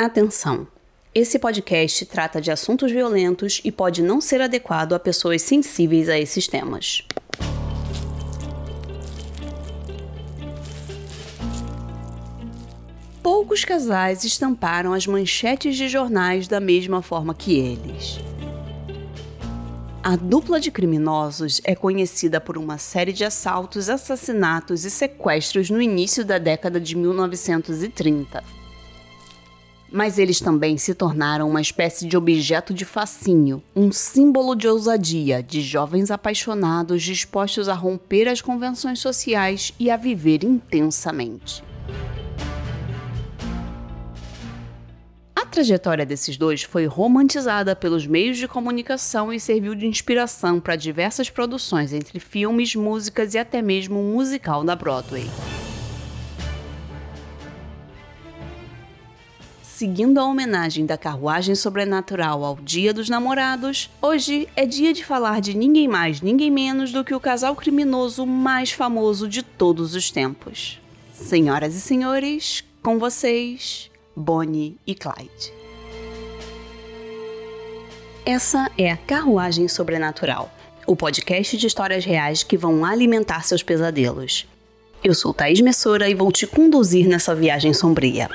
Atenção! Esse podcast trata de assuntos violentos e pode não ser adequado a pessoas sensíveis a esses temas. Poucos casais estamparam as manchetes de jornais da mesma forma que eles. A dupla de criminosos é conhecida por uma série de assaltos, assassinatos e sequestros no início da década de 1930. Mas eles também se tornaram uma espécie de objeto de fascínio, um símbolo de ousadia, de jovens apaixonados dispostos a romper as convenções sociais e a viver intensamente. trajetória desses dois foi romantizada pelos meios de comunicação e serviu de inspiração para diversas produções, entre filmes, músicas e até mesmo um musical da Broadway. Seguindo a homenagem da carruagem sobrenatural ao Dia dos Namorados, hoje é dia de falar de ninguém mais, ninguém menos do que o casal criminoso mais famoso de todos os tempos. Senhoras e senhores, com vocês, Bonnie e Clyde. Essa é a Carruagem Sobrenatural, o podcast de histórias reais que vão alimentar seus pesadelos. Eu sou Thaís Messora e vou te conduzir nessa viagem sombria.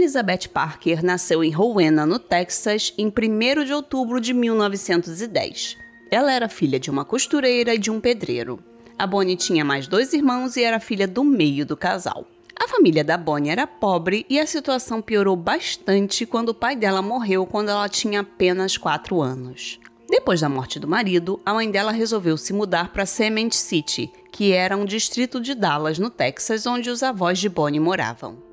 Elizabeth Parker nasceu em Rowena, no Texas, em 1 de outubro de 1910. Ela era filha de uma costureira e de um pedreiro. A Bonnie tinha mais dois irmãos e era filha do meio do casal. A família da Bonnie era pobre e a situação piorou bastante quando o pai dela morreu quando ela tinha apenas 4 anos. Depois da morte do marido, a mãe dela resolveu se mudar para Cement City, que era um distrito de Dallas, no Texas, onde os avós de Bonnie moravam.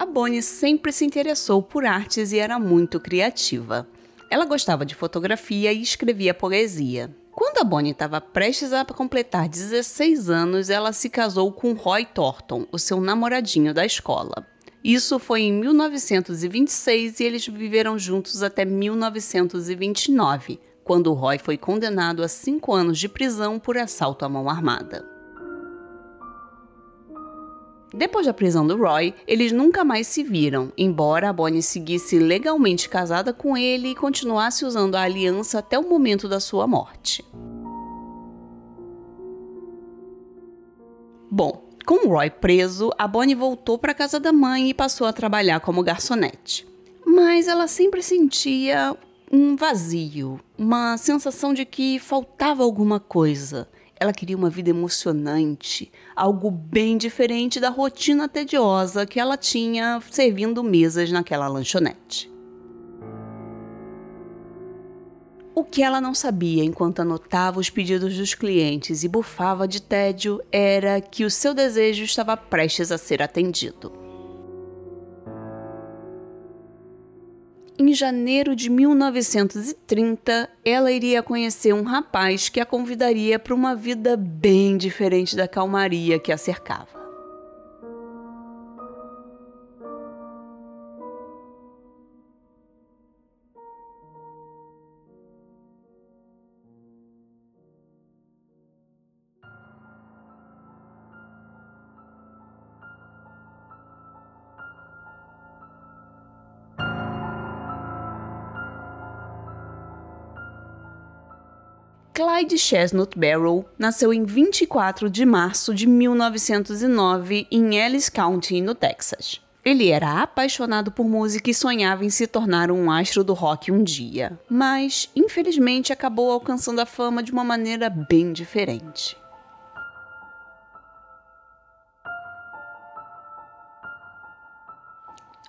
A Bonnie sempre se interessou por artes e era muito criativa. Ela gostava de fotografia e escrevia poesia. Quando a Bonnie estava prestes a completar 16 anos, ela se casou com Roy Thornton, o seu namoradinho da escola. Isso foi em 1926 e eles viveram juntos até 1929, quando Roy foi condenado a cinco anos de prisão por assalto à mão armada. Depois da prisão do Roy, eles nunca mais se viram, embora a Bonnie seguisse legalmente casada com ele e continuasse usando a aliança até o momento da sua morte. Bom, com o Roy preso, a Bonnie voltou para casa da mãe e passou a trabalhar como garçonete. Mas ela sempre sentia um vazio, uma sensação de que faltava alguma coisa. Ela queria uma vida emocionante, algo bem diferente da rotina tediosa que ela tinha servindo mesas naquela lanchonete. O que ela não sabia enquanto anotava os pedidos dos clientes e bufava de tédio era que o seu desejo estava prestes a ser atendido. Em janeiro de 1930, ela iria conhecer um rapaz que a convidaria para uma vida bem diferente da calmaria que a cercava. Clyde Chestnut Barrow nasceu em 24 de março de 1909 em Ellis County, no Texas. Ele era apaixonado por música e sonhava em se tornar um astro do rock um dia, mas infelizmente acabou alcançando a fama de uma maneira bem diferente.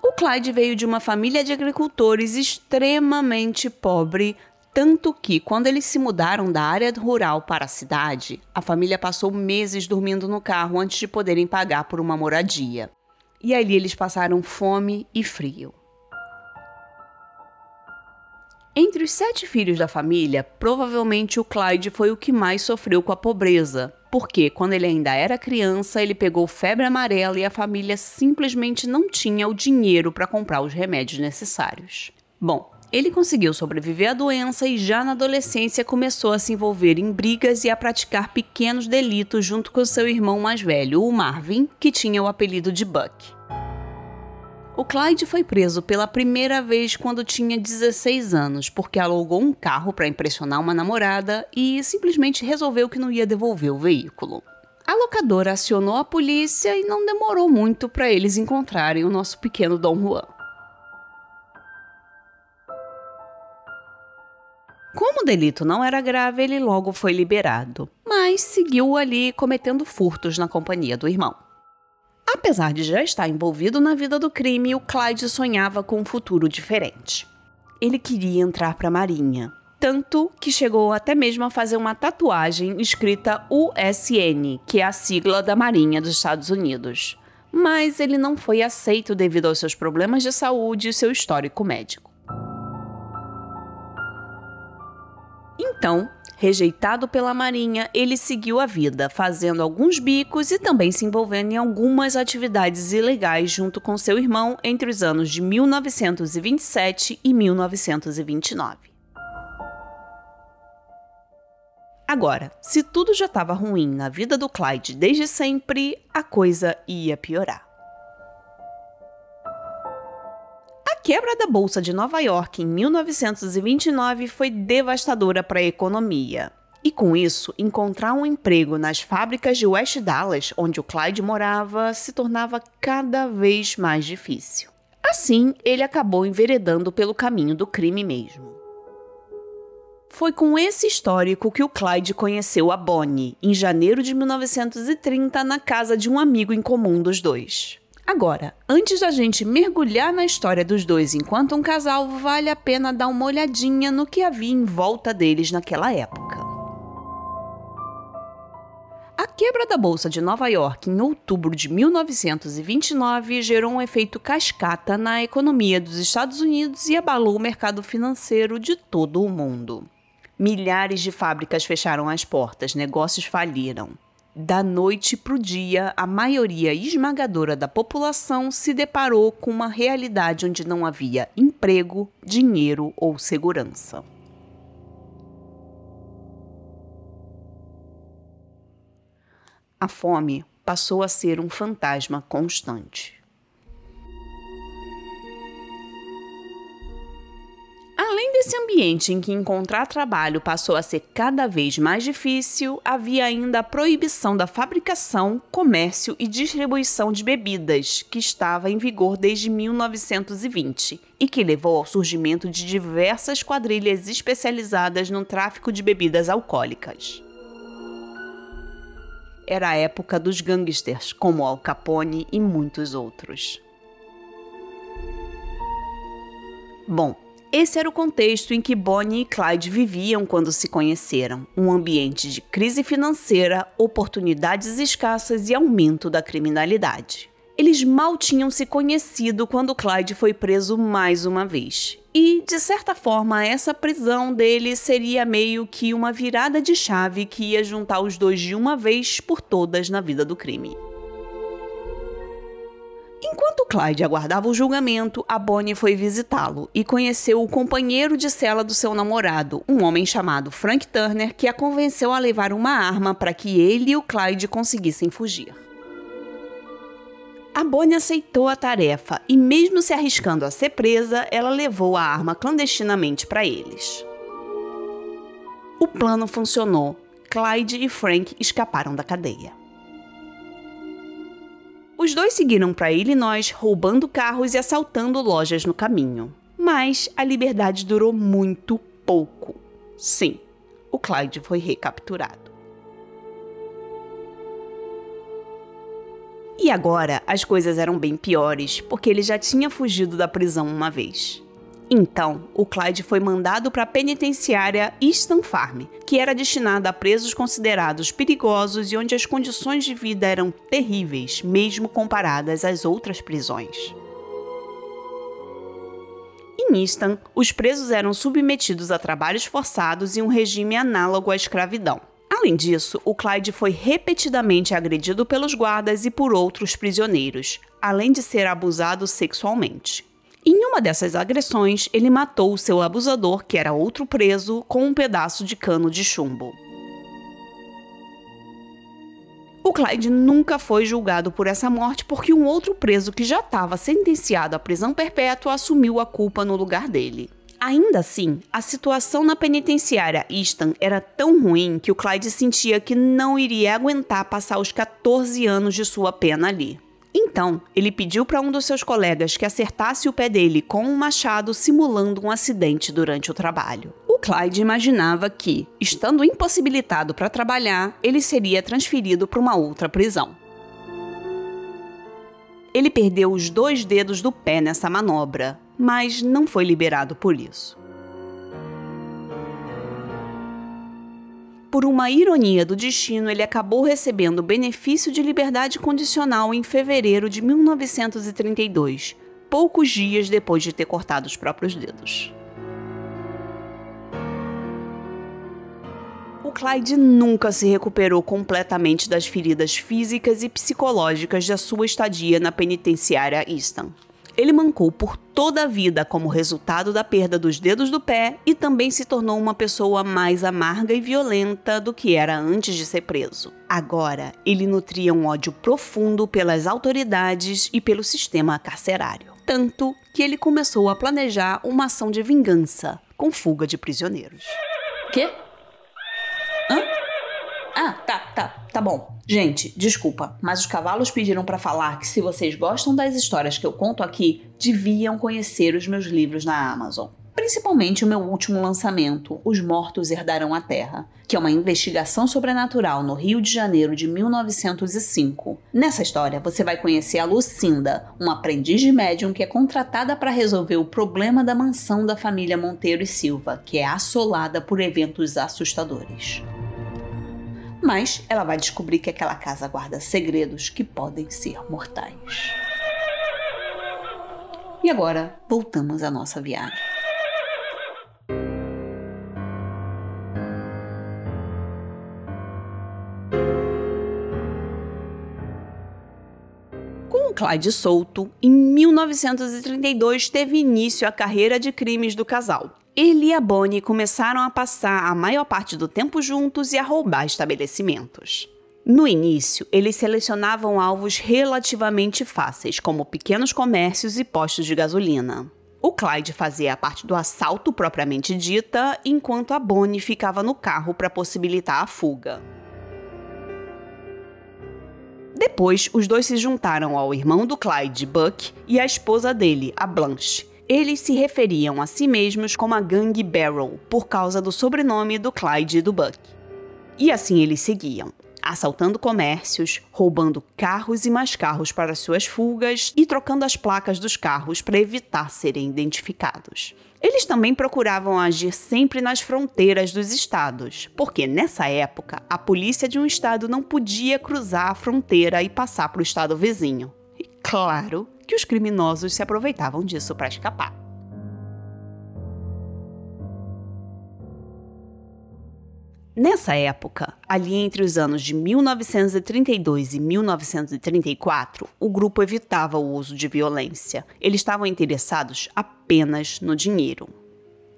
O Clyde veio de uma família de agricultores extremamente pobre tanto que, quando eles se mudaram da área rural para a cidade, a família passou meses dormindo no carro antes de poderem pagar por uma moradia. E ali eles passaram fome e frio. Entre os sete filhos da família, provavelmente o Clyde foi o que mais sofreu com a pobreza, porque quando ele ainda era criança, ele pegou febre amarela e a família simplesmente não tinha o dinheiro para comprar os remédios necessários. Bom, ele conseguiu sobreviver à doença e já na adolescência começou a se envolver em brigas e a praticar pequenos delitos junto com seu irmão mais velho, o Marvin, que tinha o apelido de Buck. O Clyde foi preso pela primeira vez quando tinha 16 anos, porque alugou um carro para impressionar uma namorada e simplesmente resolveu que não ia devolver o veículo. A locadora acionou a polícia e não demorou muito para eles encontrarem o nosso pequeno Dom Juan. Como o delito não era grave, ele logo foi liberado, mas seguiu ali cometendo furtos na companhia do irmão. Apesar de já estar envolvido na vida do crime, o Clyde sonhava com um futuro diferente. Ele queria entrar para a Marinha, tanto que chegou até mesmo a fazer uma tatuagem escrita USN, que é a sigla da Marinha dos Estados Unidos. Mas ele não foi aceito devido aos seus problemas de saúde e seu histórico médico. Então, Rejeitado pela Marinha, ele seguiu a vida, fazendo alguns bicos e também se envolvendo em algumas atividades ilegais junto com seu irmão entre os anos de 1927 e 1929. Agora, se tudo já estava ruim na vida do Clyde desde sempre, a coisa ia piorar. Quebra da Bolsa de Nova York em 1929 foi devastadora para a economia. E com isso, encontrar um emprego nas fábricas de West Dallas, onde o Clyde morava, se tornava cada vez mais difícil. Assim, ele acabou enveredando pelo caminho do crime mesmo. Foi com esse histórico que o Clyde conheceu a Bonnie, em janeiro de 1930, na casa de um amigo em comum dos dois. Agora, antes da gente mergulhar na história dos dois enquanto um casal, vale a pena dar uma olhadinha no que havia em volta deles naquela época. A quebra da Bolsa de Nova York em outubro de 1929 gerou um efeito cascata na economia dos Estados Unidos e abalou o mercado financeiro de todo o mundo. Milhares de fábricas fecharam as portas, negócios faliram. Da noite para o dia, a maioria esmagadora da população se deparou com uma realidade onde não havia emprego, dinheiro ou segurança. A fome passou a ser um fantasma constante. Nesse ambiente em que encontrar trabalho passou a ser cada vez mais difícil, havia ainda a proibição da fabricação, comércio e distribuição de bebidas, que estava em vigor desde 1920 e que levou ao surgimento de diversas quadrilhas especializadas no tráfico de bebidas alcoólicas. Era a época dos gangsters, como Al Capone e muitos outros. Bom, esse era o contexto em que Bonnie e Clyde viviam quando se conheceram: um ambiente de crise financeira, oportunidades escassas e aumento da criminalidade. Eles mal tinham se conhecido quando Clyde foi preso mais uma vez. E, de certa forma, essa prisão dele seria meio que uma virada de chave que ia juntar os dois de uma vez por todas na vida do crime. Enquanto Clyde aguardava o julgamento, a Bonnie foi visitá-lo e conheceu o companheiro de cela do seu namorado, um homem chamado Frank Turner, que a convenceu a levar uma arma para que ele e o Clyde conseguissem fugir. A Bonnie aceitou a tarefa e, mesmo se arriscando a ser presa, ela levou a arma clandestinamente para eles. O plano funcionou. Clyde e Frank escaparam da cadeia. Os dois seguiram para Illinois, roubando carros e assaltando lojas no caminho. Mas a liberdade durou muito pouco. Sim, o Clyde foi recapturado. E agora as coisas eram bem piores, porque ele já tinha fugido da prisão uma vez. Então, o Clyde foi mandado para a penitenciária Easton Farm, que era destinada a presos considerados perigosos e onde as condições de vida eram terríveis, mesmo comparadas às outras prisões. Em Easton, os presos eram submetidos a trabalhos forçados e um regime análogo à escravidão. Além disso, o Clyde foi repetidamente agredido pelos guardas e por outros prisioneiros, além de ser abusado sexualmente. Em uma dessas agressões, ele matou o seu abusador, que era outro preso, com um pedaço de cano de chumbo. O Clyde nunca foi julgado por essa morte porque um outro preso que já estava sentenciado à prisão perpétua assumiu a culpa no lugar dele. Ainda assim, a situação na penitenciária Easton era tão ruim que o Clyde sentia que não iria aguentar passar os 14 anos de sua pena ali. Então, ele pediu para um dos seus colegas que acertasse o pé dele com um machado simulando um acidente durante o trabalho. O Clyde imaginava que, estando impossibilitado para trabalhar, ele seria transferido para uma outra prisão. Ele perdeu os dois dedos do pé nessa manobra, mas não foi liberado por isso. Por uma ironia do destino, ele acabou recebendo o benefício de liberdade condicional em fevereiro de 1932, poucos dias depois de ter cortado os próprios dedos. O Clyde nunca se recuperou completamente das feridas físicas e psicológicas da sua estadia na penitenciária Easton. Ele mancou por toda a vida como resultado da perda dos dedos do pé e também se tornou uma pessoa mais amarga e violenta do que era antes de ser preso. Agora, ele nutria um ódio profundo pelas autoridades e pelo sistema carcerário. Tanto que ele começou a planejar uma ação de vingança com fuga de prisioneiros. Quê? Hã? Ah, tá, tá, tá bom. Gente, desculpa, mas os cavalos pediram para falar que se vocês gostam das histórias que eu conto aqui, deviam conhecer os meus livros na Amazon. Principalmente o meu último lançamento, Os Mortos Herdarão a Terra, que é uma investigação sobrenatural no Rio de Janeiro de 1905. Nessa história, você vai conhecer a Lucinda, uma aprendiz de médium que é contratada para resolver o problema da mansão da família Monteiro e Silva, que é assolada por eventos assustadores mas ela vai descobrir que aquela casa guarda segredos que podem ser mortais. E agora, voltamos à nossa viagem. Com Clyde solto, em 1932 teve início a carreira de crimes do casal. Ele e a Bonnie começaram a passar a maior parte do tempo juntos e a roubar estabelecimentos. No início, eles selecionavam alvos relativamente fáceis, como pequenos comércios e postos de gasolina. O Clyde fazia a parte do assalto propriamente dita, enquanto a Bonnie ficava no carro para possibilitar a fuga. Depois, os dois se juntaram ao irmão do Clyde, Buck, e à esposa dele, a Blanche, eles se referiam a si mesmos como a gangue Barrel, por causa do sobrenome do Clyde e do Buck. E assim eles seguiam, assaltando comércios, roubando carros e mais carros para suas fugas e trocando as placas dos carros para evitar serem identificados. Eles também procuravam agir sempre nas fronteiras dos estados, porque nessa época a polícia de um estado não podia cruzar a fronteira e passar para o estado vizinho. E claro que os criminosos se aproveitavam disso para escapar. Nessa época, ali entre os anos de 1932 e 1934, o grupo evitava o uso de violência. Eles estavam interessados apenas no dinheiro.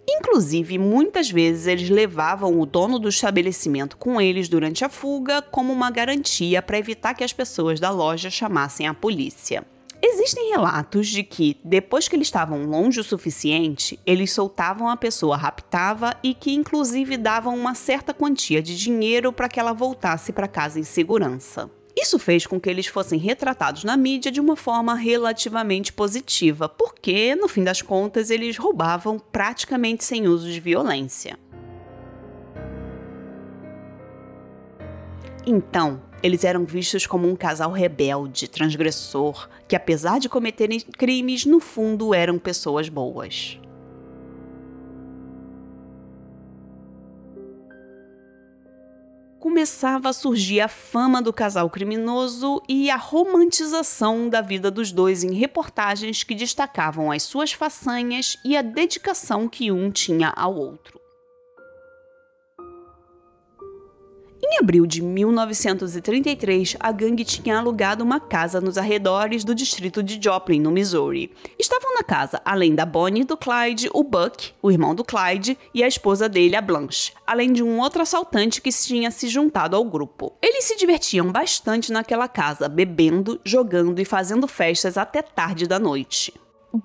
Inclusive, muitas vezes eles levavam o dono do estabelecimento com eles durante a fuga como uma garantia para evitar que as pessoas da loja chamassem a polícia. Existem relatos de que, depois que eles estavam longe o suficiente, eles soltavam a pessoa raptava e que, inclusive, davam uma certa quantia de dinheiro para que ela voltasse para casa em segurança. Isso fez com que eles fossem retratados na mídia de uma forma relativamente positiva, porque, no fim das contas, eles roubavam praticamente sem uso de violência. Então, eles eram vistos como um casal rebelde, transgressor, que apesar de cometerem crimes, no fundo eram pessoas boas. começava a surgir a fama do casal criminoso e a romantização da vida dos dois em reportagens que destacavam as suas façanhas e a dedicação que um tinha ao outro. Em abril de 1933, a gangue tinha alugado uma casa nos arredores do distrito de Joplin, no Missouri. Estavam na casa, além da Bonnie do Clyde, o Buck, o irmão do Clyde, e a esposa dele, a Blanche, além de um outro assaltante que tinha se juntado ao grupo. Eles se divertiam bastante naquela casa, bebendo, jogando e fazendo festas até tarde da noite.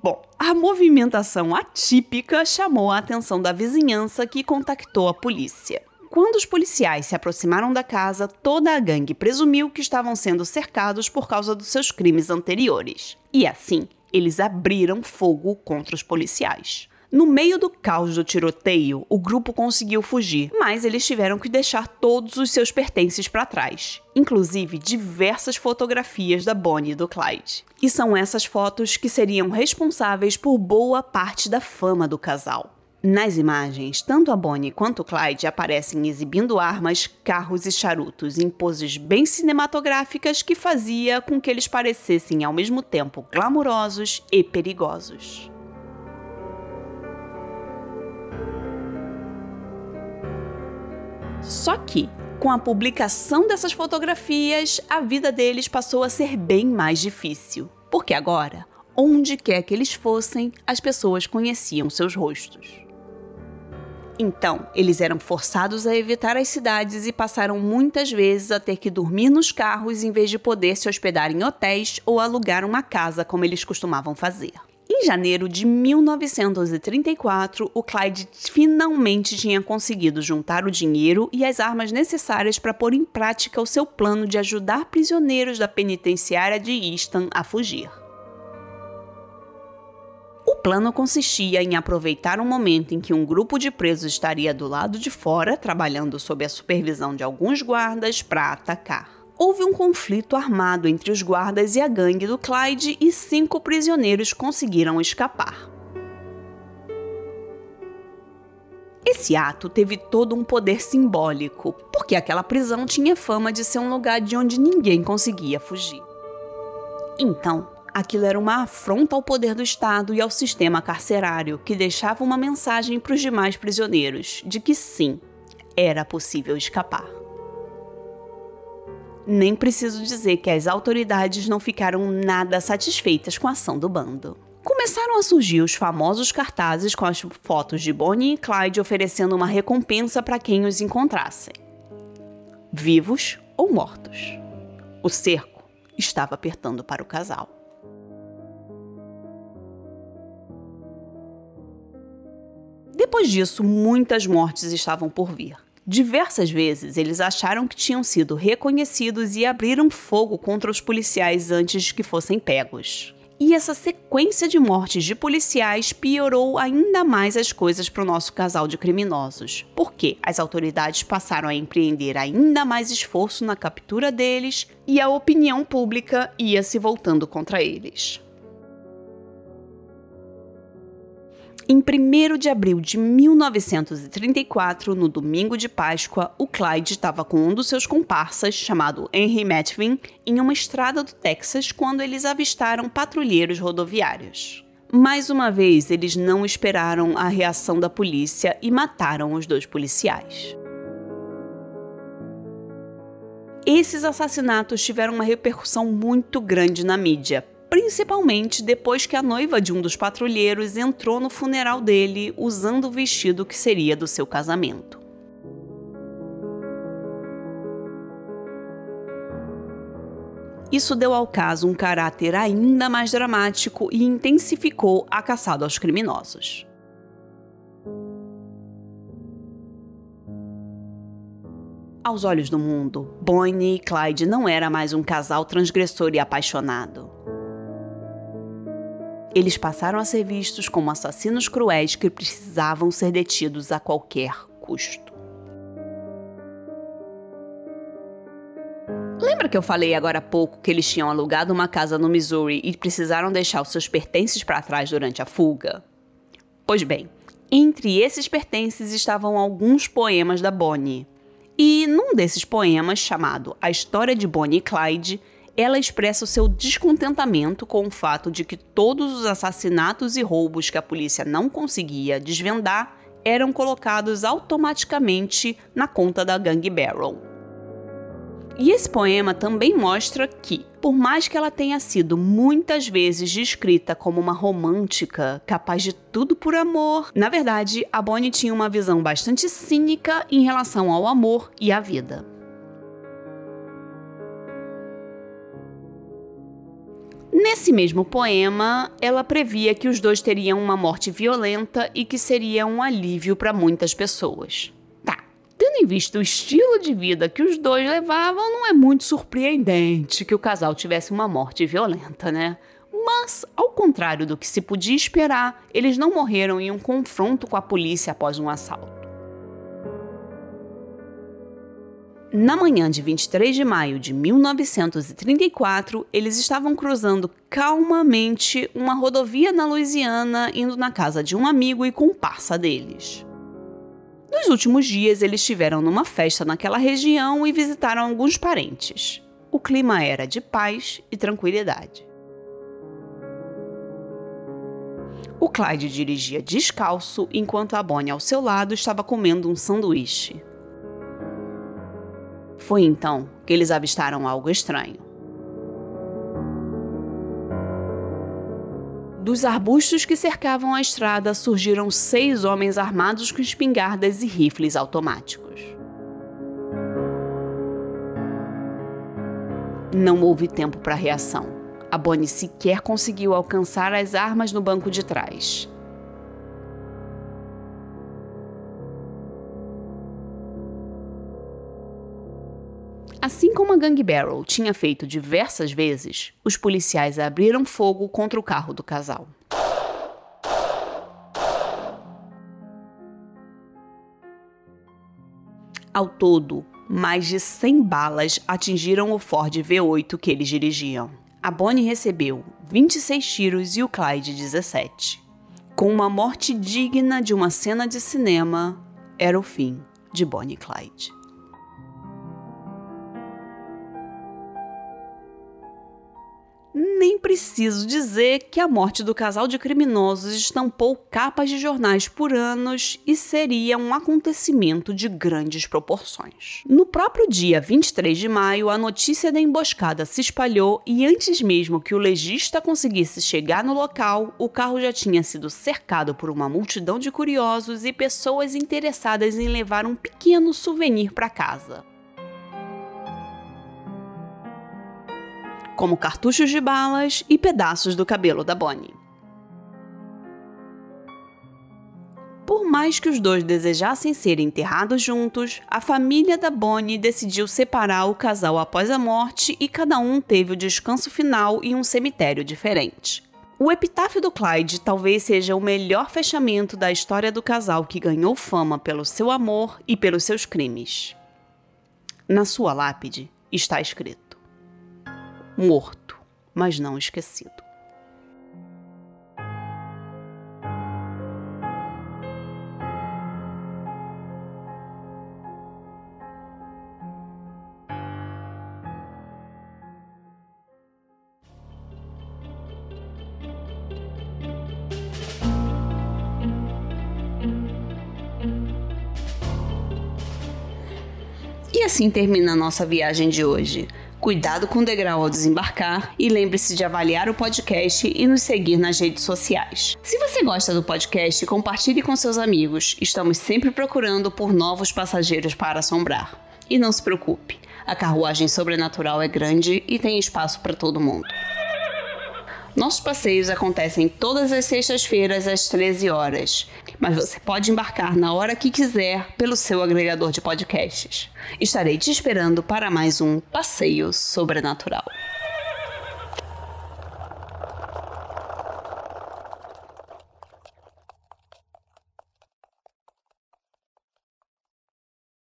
Bom, a movimentação atípica chamou a atenção da vizinhança que contactou a polícia. Quando os policiais se aproximaram da casa, toda a gangue presumiu que estavam sendo cercados por causa dos seus crimes anteriores. E assim, eles abriram fogo contra os policiais. No meio do caos do tiroteio, o grupo conseguiu fugir, mas eles tiveram que deixar todos os seus pertences para trás, inclusive diversas fotografias da Bonnie e do Clyde. E são essas fotos que seriam responsáveis por boa parte da fama do casal. Nas imagens, tanto a Bonnie quanto o Clyde aparecem exibindo armas, carros e charutos em poses bem cinematográficas que fazia com que eles parecessem ao mesmo tempo glamurosos e perigosos. Só que, com a publicação dessas fotografias, a vida deles passou a ser bem mais difícil. Porque agora, onde quer que eles fossem, as pessoas conheciam seus rostos. Então, eles eram forçados a evitar as cidades e passaram muitas vezes a ter que dormir nos carros em vez de poder se hospedar em hotéis ou alugar uma casa como eles costumavam fazer. Em janeiro de 1934, o Clyde finalmente tinha conseguido juntar o dinheiro e as armas necessárias para pôr em prática o seu plano de ajudar prisioneiros da penitenciária de Easton a fugir. Plano consistia em aproveitar um momento em que um grupo de presos estaria do lado de fora, trabalhando sob a supervisão de alguns guardas, para atacar. Houve um conflito armado entre os guardas e a gangue do Clyde e cinco prisioneiros conseguiram escapar. Esse ato teve todo um poder simbólico, porque aquela prisão tinha fama de ser um lugar de onde ninguém conseguia fugir. Então, aquilo era uma afronta ao poder do Estado e ao sistema carcerário, que deixava uma mensagem para os demais prisioneiros de que sim, era possível escapar. Nem preciso dizer que as autoridades não ficaram nada satisfeitas com a ação do bando. Começaram a surgir os famosos cartazes com as fotos de Bonnie e Clyde oferecendo uma recompensa para quem os encontrassem. Vivos ou mortos. O cerco estava apertando para o casal. Depois disso, muitas mortes estavam por vir. Diversas vezes eles acharam que tinham sido reconhecidos e abriram fogo contra os policiais antes que fossem pegos. E essa sequência de mortes de policiais piorou ainda mais as coisas para o nosso casal de criminosos, porque as autoridades passaram a empreender ainda mais esforço na captura deles e a opinião pública ia se voltando contra eles. Em 1 de abril de 1934, no domingo de Páscoa, o Clyde estava com um dos seus comparsas, chamado Henry Metvin, em uma estrada do Texas quando eles avistaram patrulheiros rodoviários. Mais uma vez, eles não esperaram a reação da polícia e mataram os dois policiais. Esses assassinatos tiveram uma repercussão muito grande na mídia, principalmente depois que a noiva de um dos patrulheiros entrou no funeral dele usando o vestido que seria do seu casamento. Isso deu ao caso um caráter ainda mais dramático e intensificou a caçada aos criminosos. Aos olhos do mundo, Bonnie e Clyde não era mais um casal transgressor e apaixonado. Eles passaram a ser vistos como assassinos cruéis que precisavam ser detidos a qualquer custo. Lembra que eu falei agora há pouco que eles tinham alugado uma casa no Missouri e precisaram deixar os seus pertences para trás durante a fuga? Pois bem, entre esses pertences estavam alguns poemas da Bonnie. E num desses poemas, chamado A História de Bonnie e Clyde, ela expressa o seu descontentamento com o fato de que todos os assassinatos e roubos que a polícia não conseguia desvendar eram colocados automaticamente na conta da gangue Barrel. E esse poema também mostra que, por mais que ela tenha sido muitas vezes descrita como uma romântica, capaz de tudo por amor, na verdade, a Bonnie tinha uma visão bastante cínica em relação ao amor e à vida. Nesse mesmo poema, ela previa que os dois teriam uma morte violenta e que seria um alívio para muitas pessoas. Tá, tendo em vista o estilo de vida que os dois levavam, não é muito surpreendente que o casal tivesse uma morte violenta, né? Mas, ao contrário do que se podia esperar, eles não morreram em um confronto com a polícia após um assalto. Na manhã de 23 de maio de 1934, eles estavam cruzando calmamente uma rodovia na Louisiana, indo na casa de um amigo e com passa deles. Nos últimos dias, eles estiveram numa festa naquela região e visitaram alguns parentes. O clima era de paz e tranquilidade. O Clyde dirigia descalço, enquanto a Bonnie ao seu lado estava comendo um sanduíche. Foi então que eles avistaram algo estranho. Dos arbustos que cercavam a estrada surgiram seis homens armados com espingardas e rifles automáticos. Não houve tempo para reação. A Bonnie sequer conseguiu alcançar as armas no banco de trás. Assim como a Gang Barrel tinha feito diversas vezes, os policiais abriram fogo contra o carro do casal. Ao todo, mais de 100 balas atingiram o Ford V8 que eles dirigiam. A Bonnie recebeu 26 tiros e o Clyde 17. Com uma morte digna de uma cena de cinema, era o fim de Bonnie e Clyde. Preciso dizer que a morte do casal de criminosos estampou capas de jornais por anos e seria um acontecimento de grandes proporções. No próprio dia 23 de maio, a notícia da emboscada se espalhou e antes mesmo que o legista conseguisse chegar no local, o carro já tinha sido cercado por uma multidão de curiosos e pessoas interessadas em levar um pequeno souvenir para casa. Como cartuchos de balas e pedaços do cabelo da Bonnie. Por mais que os dois desejassem ser enterrados juntos, a família da Bonnie decidiu separar o casal após a morte e cada um teve o descanso final em um cemitério diferente. O epitáfio do Clyde talvez seja o melhor fechamento da história do casal que ganhou fama pelo seu amor e pelos seus crimes. Na sua lápide está escrito: morto, mas não esquecido. E assim termina a nossa viagem de hoje. Cuidado com o degrau ao desembarcar e lembre-se de avaliar o podcast e nos seguir nas redes sociais. Se você gosta do podcast, compartilhe com seus amigos. Estamos sempre procurando por novos passageiros para assombrar. E não se preocupe, a carruagem sobrenatural é grande e tem espaço para todo mundo. Nossos passeios acontecem todas as sextas-feiras às 13 horas, mas você pode embarcar na hora que quiser pelo seu agregador de podcasts. Estarei te esperando para mais um passeio sobrenatural.